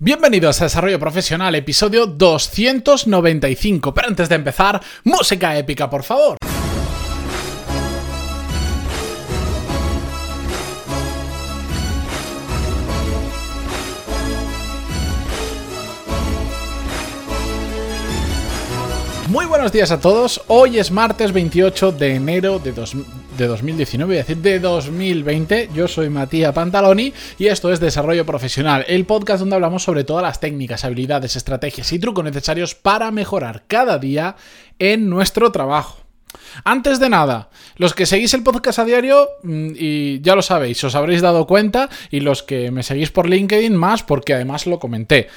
Bienvenidos a Desarrollo Profesional, episodio 295. Pero antes de empezar, música épica, por favor. Buenos días a todos. Hoy es martes 28 de enero de, de 2019, es decir, de 2020. Yo soy Matías Pantaloni y esto es Desarrollo Profesional, el podcast donde hablamos sobre todas las técnicas, habilidades, estrategias y trucos necesarios para mejorar cada día en nuestro trabajo. Antes de nada, los que seguís el podcast a diario, mm, y ya lo sabéis, os habréis dado cuenta, y los que me seguís por LinkedIn más, porque además lo comenté.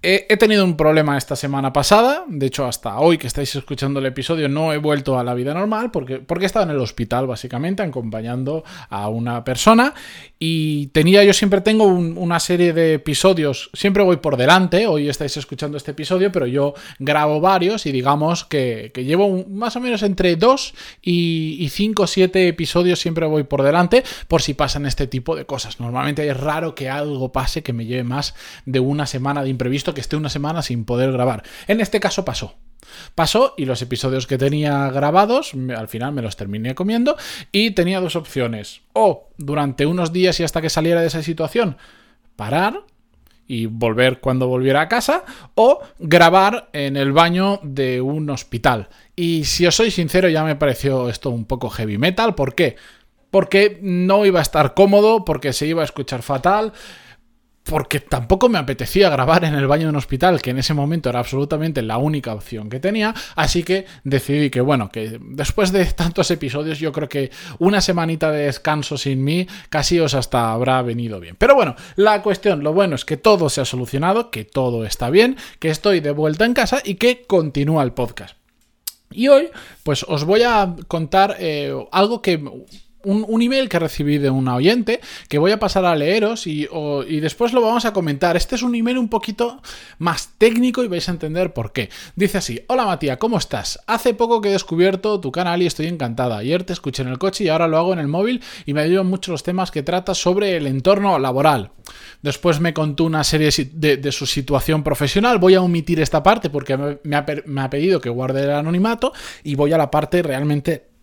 He, tenido un problema esta semana pasada, de hecho hasta hoy que estáis escuchando el episodio no he vuelto a la vida normal porque, porque he estado en el hospital básicamente acompañando a una persona. Y tenía, yo siempre tengo una serie de episodios, siempre voy por delante, hoy estáis escuchando este episodio, pero yo grabo varios y digamos que, llevo más o menos entre 2 y 5 o 7 episodios, siempre voy por delante por si pasan este tipo de cosas. Normalmente es raro que algo pase que me lleve más de una semana de imprevisto, que esté una semana sin poder grabar. En este caso pasó. Pasó y los episodios que tenía grabados, al final me los terminé comiendo y tenía dos opciones. O durante unos días y hasta que saliera de esa situación, parar y volver cuando volviera a casa o grabar en el baño de un hospital. Y si os soy sincero ya me pareció esto un poco heavy metal. ¿Por qué? Porque no iba a estar cómodo, porque se iba a escuchar fatal porque tampoco me apetecía grabar en el baño de un hospital, que en ese momento era absolutamente la única opción que tenía, así que decidí que, bueno, que después de tantos episodios yo creo que una semanita de descanso sin mí casi os hasta habrá venido bien. Pero bueno, la cuestión, lo bueno es que todo se ha solucionado, que todo está bien, que estoy de vuelta en casa y que continúa el podcast. Y hoy, pues os voy a contar eh, algo que un, email que recibí de una oyente que voy a pasar a leeros y, después lo vamos a comentar. Este es un email un poquito más técnico y vais a entender por qué. Dice así, hola Matías, ¿cómo estás? Hace poco que he descubierto tu canal y estoy encantada. Ayer te escuché en el coche y ahora lo hago en el móvil y me ayudan mucho los temas que trata sobre el entorno laboral. Después me contó una serie de, su situación profesional. Voy a omitir esta parte porque me ha, me ha pedido que guarde el anonimato y voy a la parte realmente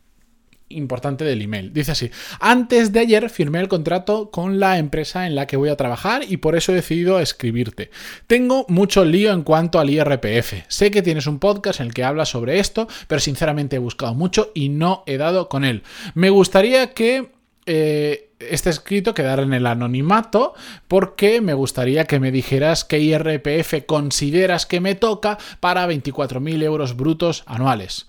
importante del email. Dice así, antes de ayer firmé el contrato con la empresa en la que voy a trabajar y por eso he decidido escribirte. Tengo mucho lío en cuanto al IRPF. Sé que tienes un podcast en el que hablas sobre esto, pero sinceramente he buscado mucho y no he dado con él. Me gustaría que eh, este escrito quedara en el anonimato porque me gustaría que me dijeras qué IRPF consideras que me toca para 24.000 euros brutos anuales.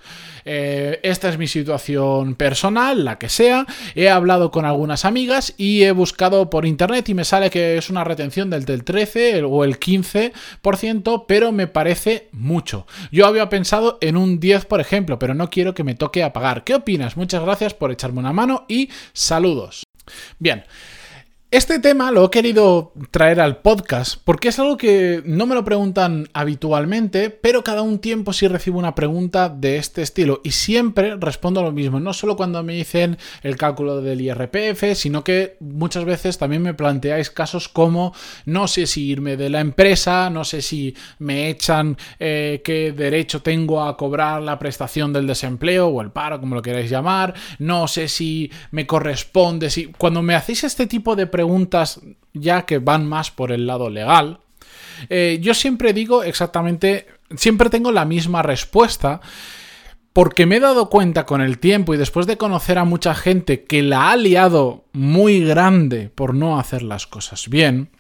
Eh, esta es mi situación personal, la que sea. He hablado con algunas amigas y he buscado por internet y me sale que es una retención del, del 13 o el 15%, pero me parece mucho. Yo había pensado en un 10, por ejemplo, pero no quiero que me toque a pagar. ¿Qué opinas? Muchas gracias por echarme una mano y saludos. Bien. Este tema lo he querido traer al podcast porque es algo que no me lo preguntan habitualmente, pero cada un tiempo sí recibo una pregunta de este estilo y siempre respondo lo mismo, no solo cuando me dicen el cálculo del IRPF, sino que muchas veces también me planteáis casos como no sé si irme de la empresa, no sé si me echan eh, qué derecho tengo a cobrar la prestación del desempleo o el paro, como lo queráis llamar, no sé si me corresponde, si cuando me hacéis este tipo de preguntas ya que van más por el lado legal, eh, yo siempre digo exactamente, siempre tengo la misma respuesta. Porque me he dado cuenta con el tiempo y después de conocer a mucha gente que la ha liado muy grande por no hacer las cosas bien,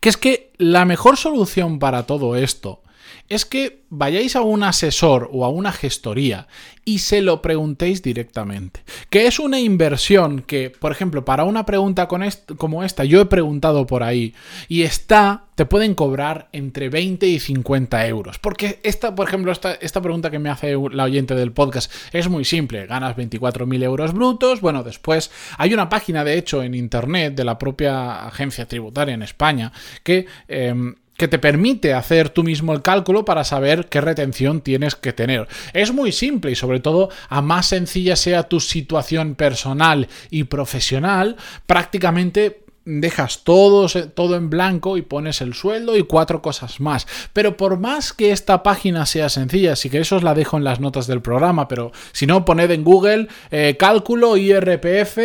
que es que la mejor solución para todo esto es que vayáis a un asesor o a una gestoría y se lo preguntéis directamente. Que es una inversión que, por ejemplo, para una pregunta como esta, yo he preguntado por ahí y está, te pueden cobrar entre 20 y 50 euros. Porque esta, por ejemplo, esta, esta pregunta que me hace la oyente del podcast es muy simple. Ganas 24.000 euros brutos. Bueno, después hay una página, de hecho, en internet de la propia agencia tributaria en España que... Em, que te permite hacer tú mismo el cálculo para saber qué retención tienes que tener. Es muy simple y sobre todo a más sencilla sea tu situación personal y profesional, prácticamente dejas todo, todo en blanco y pones el sueldo y cuatro cosas más. Pero por más que esta página sea sencilla, si queréis os la dejo en las notas del programa, pero si no, poned en Google eh, cálculo IRPF,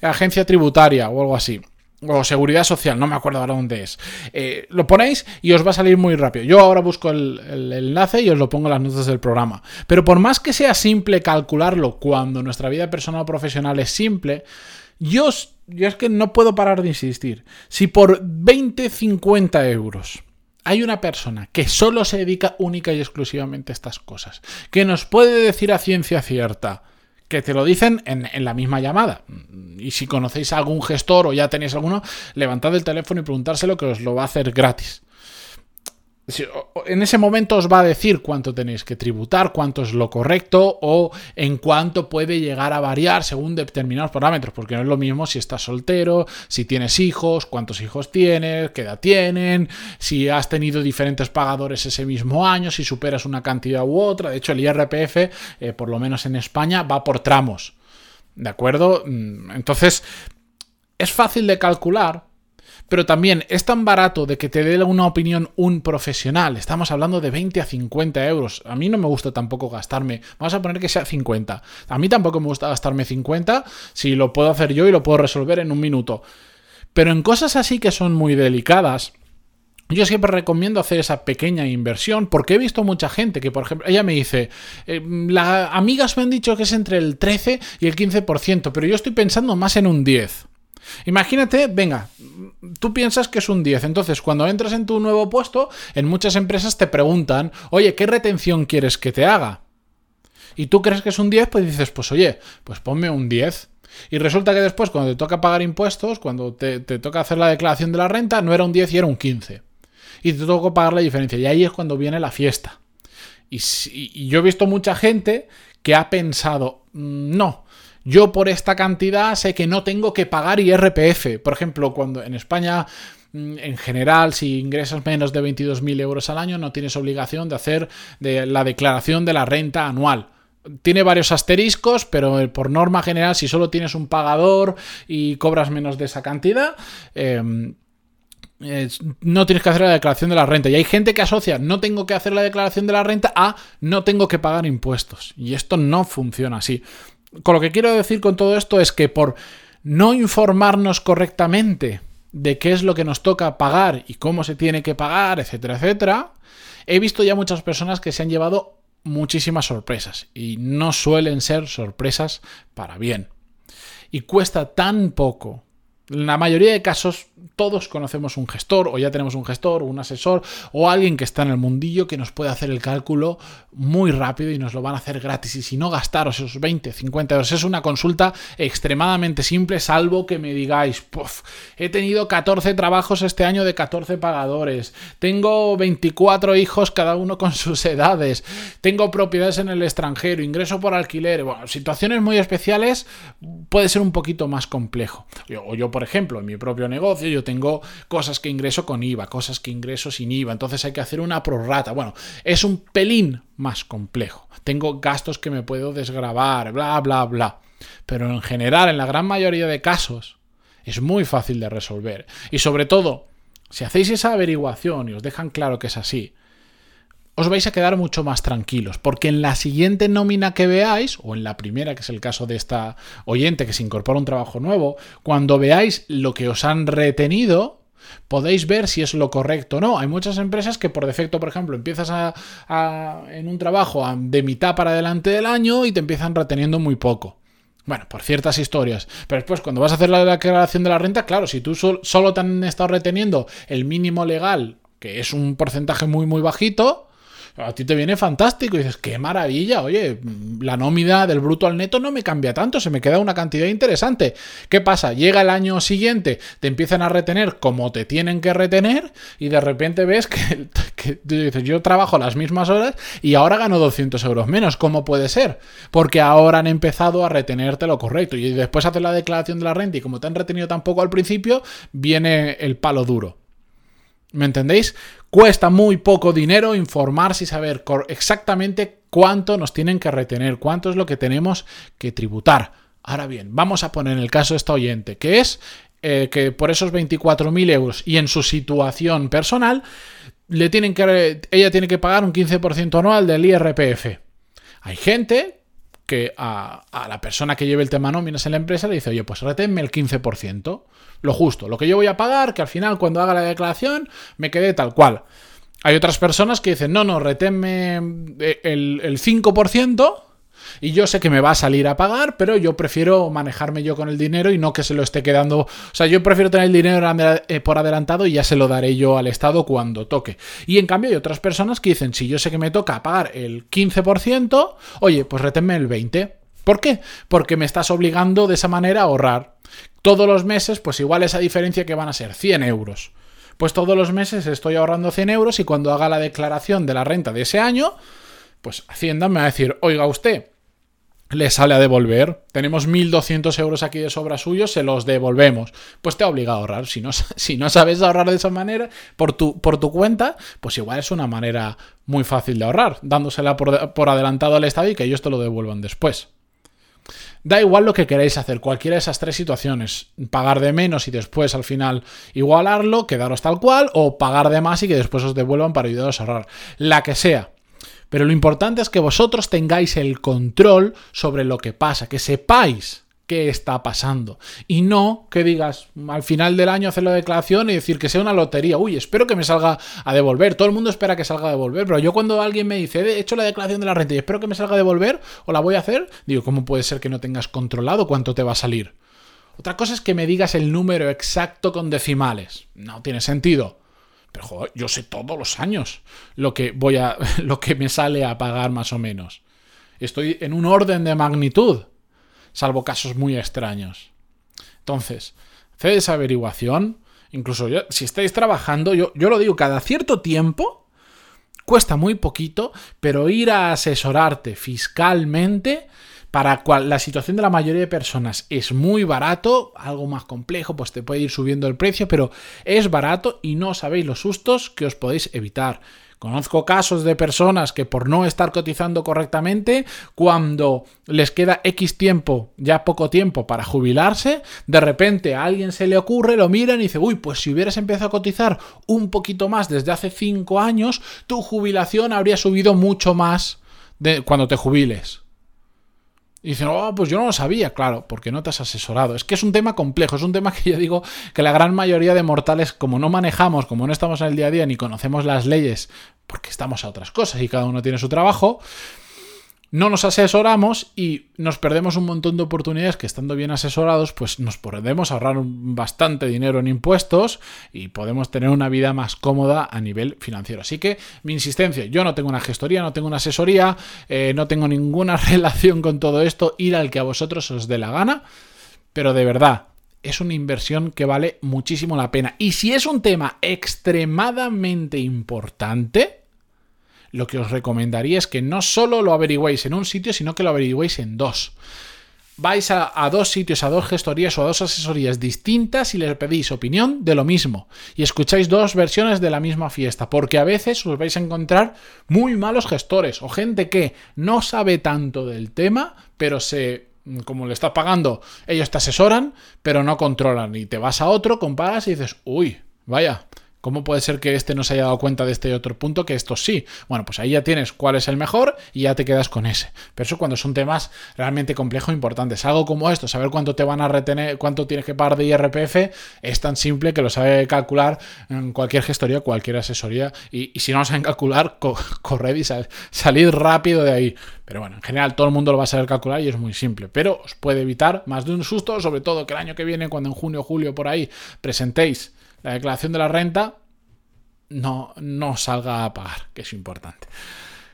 agencia tributaria o algo así o seguridad social, no me acuerdo ahora dónde es. Eh, lo ponéis y os va a salir muy rápido. Yo ahora busco el, enlace y os lo pongo en las notas del programa. Pero por más que sea simple calcularlo cuando nuestra vida personal o profesional es simple, yo, yo es que no puedo parar de insistir. Si por 20, 50 euros hay una persona que solo se dedica única y exclusivamente a estas cosas, que nos puede decir a ciencia cierta, que te lo dicen en, en, la misma llamada. Y si conocéis a algún gestor o ya tenéis alguno, levantad el teléfono y preguntárselo que os lo va a hacer gratis. En ese momento os va a decir cuánto tenéis que tributar, cuánto es lo correcto o en cuánto puede llegar a variar según determinados parámetros, porque no es lo mismo si estás soltero, si tienes hijos, cuántos hijos tienes, qué edad tienen, si has tenido diferentes pagadores ese mismo año, si superas una cantidad u otra. De hecho, el IRPF, eh, por lo menos en España, va por tramos. ¿De acuerdo? Mm, entonces, es fácil de calcular, pero también es tan barato de que te dé una opinión un profesional. Estamos hablando de 20 a 50 euros. A mí no me gusta tampoco gastarme. Vamos a poner que sea 50. A mí tampoco me gusta gastarme 50 si lo puedo hacer yo y lo puedo resolver en un minuto. Pero en cosas así que son muy delicadas, yo siempre recomiendo hacer esa pequeña inversión porque he visto mucha gente que, por ejemplo, ella me dice, eh, las amigas me han dicho que es entre el 13 y el 15%, pero yo estoy pensando más en un 10. Imagínate, venga, tú piensas que es un 10, entonces cuando entras en tu nuevo puesto, en muchas empresas te preguntan, oye, ¿qué retención quieres que te haga? Y tú crees que es un 10, pues dices, pues oye, pues ponme un 10. Y resulta que después, cuando te toca pagar impuestos, cuando te, toca hacer la declaración de la renta, no era un 10 y era un 15. Y te toca pagar la diferencia. Y ahí es cuando viene la fiesta. Y, y yo he visto mucha gente que ha pensado, mm, no, yo por esta cantidad sé que no tengo que pagar IRPF. Por ejemplo, cuando en España mm, en general, si ingresas menos de 22.000 euros al año, no tienes obligación de hacer la declaración de la renta anual. Tiene varios asteriscos, pero eh, por norma general, si solo tienes un pagador y cobras menos de esa cantidad, em, no tienes que hacer la declaración de la renta. Y hay gente que asocia no tengo que hacer la declaración de la renta a no tengo que pagar impuestos. Y esto no funciona así con lo que quiero decir con todo esto es que por no informarnos correctamente de qué es lo que nos toca pagar y cómo se tiene que pagar, etcétera, etcétera, he visto ya muchas personas que se han llevado muchísimas sorpresas y no suelen ser sorpresas para bien. Y cuesta tan poco en la mayoría de casos, todos conocemos un gestor, o ya tenemos un gestor, un asesor, o alguien que está en el mundillo que nos puede hacer el cálculo muy rápido y nos lo van a hacer gratis. Y si no gastaros esos 20, 50 euros, es una consulta extremadamente simple, salvo que me digáis, Puf, he tenido 14 trabajos este año de 14 pagadores, tengo 24 hijos, cada uno con sus edades, tengo propiedades en el extranjero, ingreso por alquiler, bueno, situaciones muy especiales, puede ser un poquito más complejo. O yo por ejemplo, en mi propio negocio yo tengo cosas que ingreso con IVA, cosas que ingreso sin IVA, entonces hay que hacer una prorrata. Bueno, es un pelín más complejo. Tengo gastos que me puedo desgravar, bla, bla, bla. Pero en general, en la gran mayoría de casos, es muy fácil de resolver. Y sobre todo, si hacéis esa averiguación y os dejan claro que es así, os vais a quedar mucho más tranquilos, porque en la siguiente nómina que veáis, o en la primera, que es el caso de esta oyente que se incorpora a un trabajo nuevo, cuando veáis lo que os han retenido, podéis ver si es lo correcto o no. Hay muchas empresas que por defecto, por ejemplo, empiezas en un trabajo de mitad para adelante del año y te empiezan reteniendo muy poco. Bueno, por ciertas historias. Pero después, cuando vas a hacer la declaración de la renta, claro, si tú solo te han estado reteniendo el mínimo legal, que es un porcentaje muy, muy bajito, a ti te viene fantástico y dices, qué maravilla, oye, la nómina del bruto al neto no me cambia tanto, se me queda una cantidad interesante. ¿Qué pasa? Llega el año siguiente, te empiezan a retener como te tienen que retener y de repente ves que, dices, yo trabajo las mismas horas y ahora gano 200 euros menos. ¿Cómo puede ser? Porque ahora han empezado a retenerte lo correcto y después haces la declaración de la renta y como te han retenido tan poco al principio, viene el palo duro. ¿Me entendéis? Cuesta muy poco dinero informarse y saber exactamente cuánto nos tienen que retener, cuánto es lo que tenemos que tributar. Ahora bien, vamos a poner el caso de esta oyente, que es eh, que por esos 24.000 euros y en su situación personal, le tienen que, ella tiene que pagar un 15% anual del IRPF. Hay gente que a, la persona que lleve el tema nóminas en la empresa le dice, oye, pues reténme el 15%, lo justo, lo que yo voy a pagar, que al final cuando haga la declaración me quede tal cual. Hay otras personas que dicen, no, no, reténme eh, el, el 5%, y yo sé que me va a salir a pagar, pero yo prefiero manejarme yo con el dinero y no que se lo esté quedando. O sea, yo prefiero tener el dinero eh, por adelantado y ya se lo daré yo al Estado cuando toque. Y en cambio hay otras personas que dicen, si yo sé que me toca pagar el 15%, oye, pues reténme el 20%. ¿Por qué? Porque me estás obligando de esa manera a ahorrar. Todos los meses, pues igual esa diferencia que van a ser 100 euros. Pues todos los meses estoy ahorrando 100 euros y cuando haga la declaración de la renta de ese año, pues Hacienda me va a decir, oiga usted, le sale a devolver. Tenemos 1.200 euros aquí de sobra suyo, se los devolvemos. Pues te obliga a ahorrar. Si no, si no sabes ahorrar de esa manera, por tu, por tu cuenta, pues igual es una manera muy fácil de ahorrar, dándosela por, por adelantado al Estado y que ellos te lo devuelvan después. Da igual lo que queráis hacer, cualquiera de esas tres situaciones. Pagar de menos y después al final igualarlo, quedaros tal cual, o pagar de más y que después os devuelvan para ayudaros a ahorrar. La que sea. Pero lo importante es que vosotros tengáis el control sobre lo que pasa, que sepáis qué está pasando. Y no que digas al final del año hacer la declaración y decir que sea una lotería. Uy, espero que me salga a devolver. Todo el mundo espera que salga a devolver. Pero yo cuando alguien me dice, he hecho la declaración de la renta y espero que me salga a devolver o la voy a hacer, digo, ¿cómo puede ser que no tengas controlado cuánto te va a salir? Otra cosa es que me digas el número exacto con decimales. No tiene sentido. Pero joder, yo sé todos los años lo que voy a. lo que me sale a pagar más o menos. Estoy en un orden de magnitud. Salvo casos muy extraños. Entonces, haced esa averiguación. Incluso si estáis trabajando, yo, yo lo digo, cada cierto tiempo. Cuesta muy poquito, pero ir a asesorarte fiscalmente para cual la situación de la mayoría de personas es muy barato, algo más complejo, pues te puede ir subiendo el precio, pero es barato y no sabéis los sustos que os podéis evitar. Conozco casos de personas que por no estar cotizando correctamente, cuando les queda X tiempo, ya poco tiempo para jubilarse, de repente a alguien se le ocurre, lo miran y dice, uy, pues si hubieras empezado a cotizar un poquito más desde hace 5 años, tu jubilación habría subido mucho más de cuando te jubiles. Y dicen, oh, pues yo no lo sabía, claro, porque no te has asesorado. Es que es un tema complejo, es un tema que yo digo que la gran mayoría de mortales, como no manejamos, como no estamos en el día a día ni conocemos las leyes, porque estamos a otras cosas y cada uno tiene su trabajo, no nos asesoramos y nos perdemos un montón de oportunidades que estando bien asesorados, pues nos podemos ahorrar bastante dinero en impuestos y podemos tener una vida más cómoda a nivel financiero. Así que mi insistencia, yo no tengo una gestoría, no tengo una asesoría, eh, no tengo ninguna relación con todo esto, ir al que a vosotros os dé la gana, pero de verdad, es una inversión que vale muchísimo la pena. Y si es un tema extremadamente importante, lo que os recomendaría es que no solo lo averigüéis en un sitio, sino que lo averigüéis en dos. Vais a, dos sitios, a dos gestorías o a dos asesorías distintas y les pedís opinión de lo mismo. Y escucháis dos versiones de la misma fiesta, porque a veces os vais a encontrar muy malos gestores o gente que no sabe tanto del tema, pero se como le estás pagando, ellos te asesoran, pero no controlan. Y te vas a otro, comparas y dices, uy, vaya, ¿Cómo puede ser que este no se haya dado cuenta de este otro punto que esto sí? Bueno, pues ahí ya tienes cuál es el mejor y ya te quedas con ese. Pero eso cuando son temas realmente complejos e importantes. Algo como esto, saber cuánto te van a retener, cuánto tienes que pagar de IRPF, es tan simple que lo sabe calcular en cualquier gestoría, cualquier asesoría. Y, si no lo saben calcular, corred y salid rápido de ahí. Pero bueno, en general todo el mundo lo va a saber calcular y es muy simple. Pero os puede evitar más de un susto, sobre todo que el año que viene, cuando en junio o julio por ahí presentéis la declaración de la renta no, no salga a pagar, que es importante.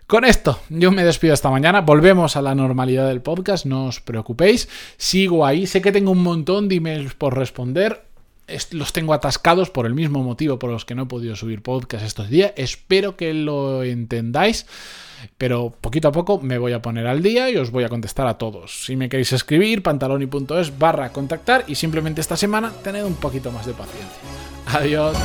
Con esto, yo me despido esta mañana. Volvemos a la normalidad del podcast, no os preocupéis. Sigo ahí. Sé que tengo un montón de emails por responder. Los tengo atascados por el mismo motivo por los que no he podido subir podcast estos días. Espero que lo entendáis. Pero poquito a poco me voy a poner al día y os voy a contestar a todos. Si me queréis escribir, pantaloni.es barra contactar y simplemente esta semana tened un poquito más de paciencia. Adiós.